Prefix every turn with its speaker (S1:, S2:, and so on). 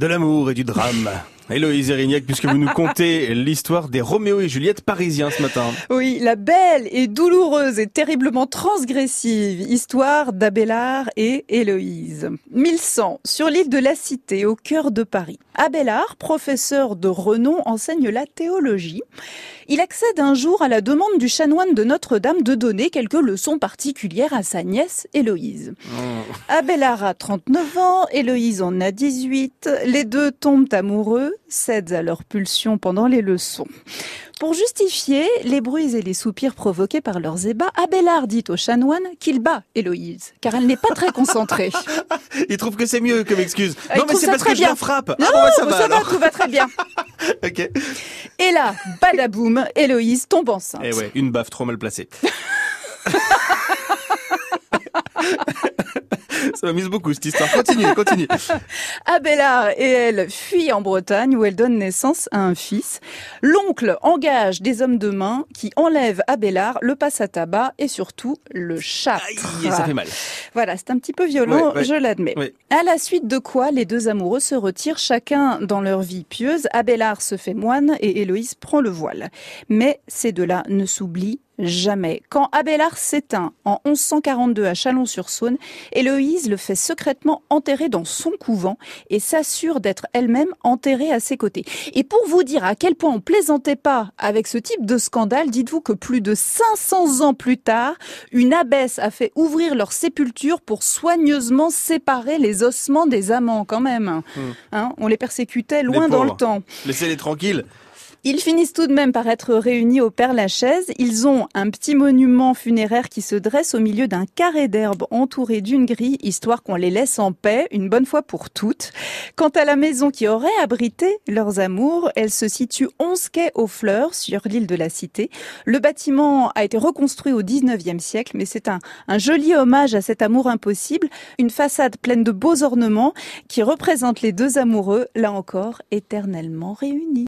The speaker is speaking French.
S1: de l'amour et du drame. Héloïse Erignac, puisque vous nous contez l'histoire des Roméo et Juliette parisiens ce matin.
S2: Oui, la belle et douloureuse et terriblement transgressive histoire d'Abélard et Héloïse. 1100, sur l'île de la Cité, au cœur de Paris. Abélard, professeur de renom, enseigne la théologie. Il accède un jour à la demande du chanoine de Notre-Dame de donner quelques leçons particulières à sa nièce Héloïse.
S1: Oh.
S2: Abélard a 39 ans, Héloïse en a 18. Les deux tombent amoureux, cèdent à leur pulsion pendant les leçons. Pour justifier les bruits et les soupirs provoqués par leurs ébats, Abélard dit au chanoine qu'il bat Héloïse, car elle n'est pas très concentrée.
S1: Il trouve que c'est mieux comme excuse.
S2: Ah,
S1: non, mais c'est parce que je
S2: bien.
S1: la frappe.
S2: Non,
S1: ah, bon, bah, ça va,
S2: ça va, tout va très bien.
S1: Ok.
S2: Et là, badaboum, Héloïse tombe enceinte.
S1: Eh ouais, une baffe trop mal placée. Ça m'amuse beaucoup cette histoire. Continue, continue.
S2: Abélard et elle fuient en Bretagne où elle donne naissance à un fils. L'oncle engage des hommes de main qui enlèvent Abélard, le passent à tabac et surtout le.
S1: Aïe, ça fait mal.
S2: Voilà, c'est un petit peu violent,
S1: Ouais, ouais.
S2: je l'admets.
S1: Ouais.
S2: À la suite de quoi, les deux amoureux se retirent chacun dans leur vie pieuse. Abélard se fait moine et Héloïse prend le voile. Mais ces deux-là ne s'oublient jamais. Quand Abélard s'éteint en 1142 à Chalon-sur-Saône, Héloïse le fait secrètement enterrer dans son couvent et s'assure d'être elle-même enterrée à ses côtés. Et pour vous dire à quel point on plaisantait pas avec ce type de scandale, dites-vous que plus de 500 ans plus tard, une abbesse a fait ouvrir leur sépulture pour soigneusement séparer les ossements des amants quand même. Hein, on les persécutait loin dans le temps.
S1: Laissez-les tranquilles.
S2: Ils finissent tout de même par être réunis au Père Lachaise. Ils ont un petit monument funéraire qui se dresse au milieu d'un carré d'herbe entouré d'une grille, histoire qu'on les laisse en paix une bonne fois pour toutes. Quant à la maison qui aurait abrité leurs amours, elle se situe 11 quais aux fleurs sur l'île de la Cité. Le bâtiment a été reconstruit au 19e siècle, mais c'est un, un joli hommage à cet amour impossible. Une façade pleine de beaux ornements qui représente les deux amoureux, là encore, éternellement réunis.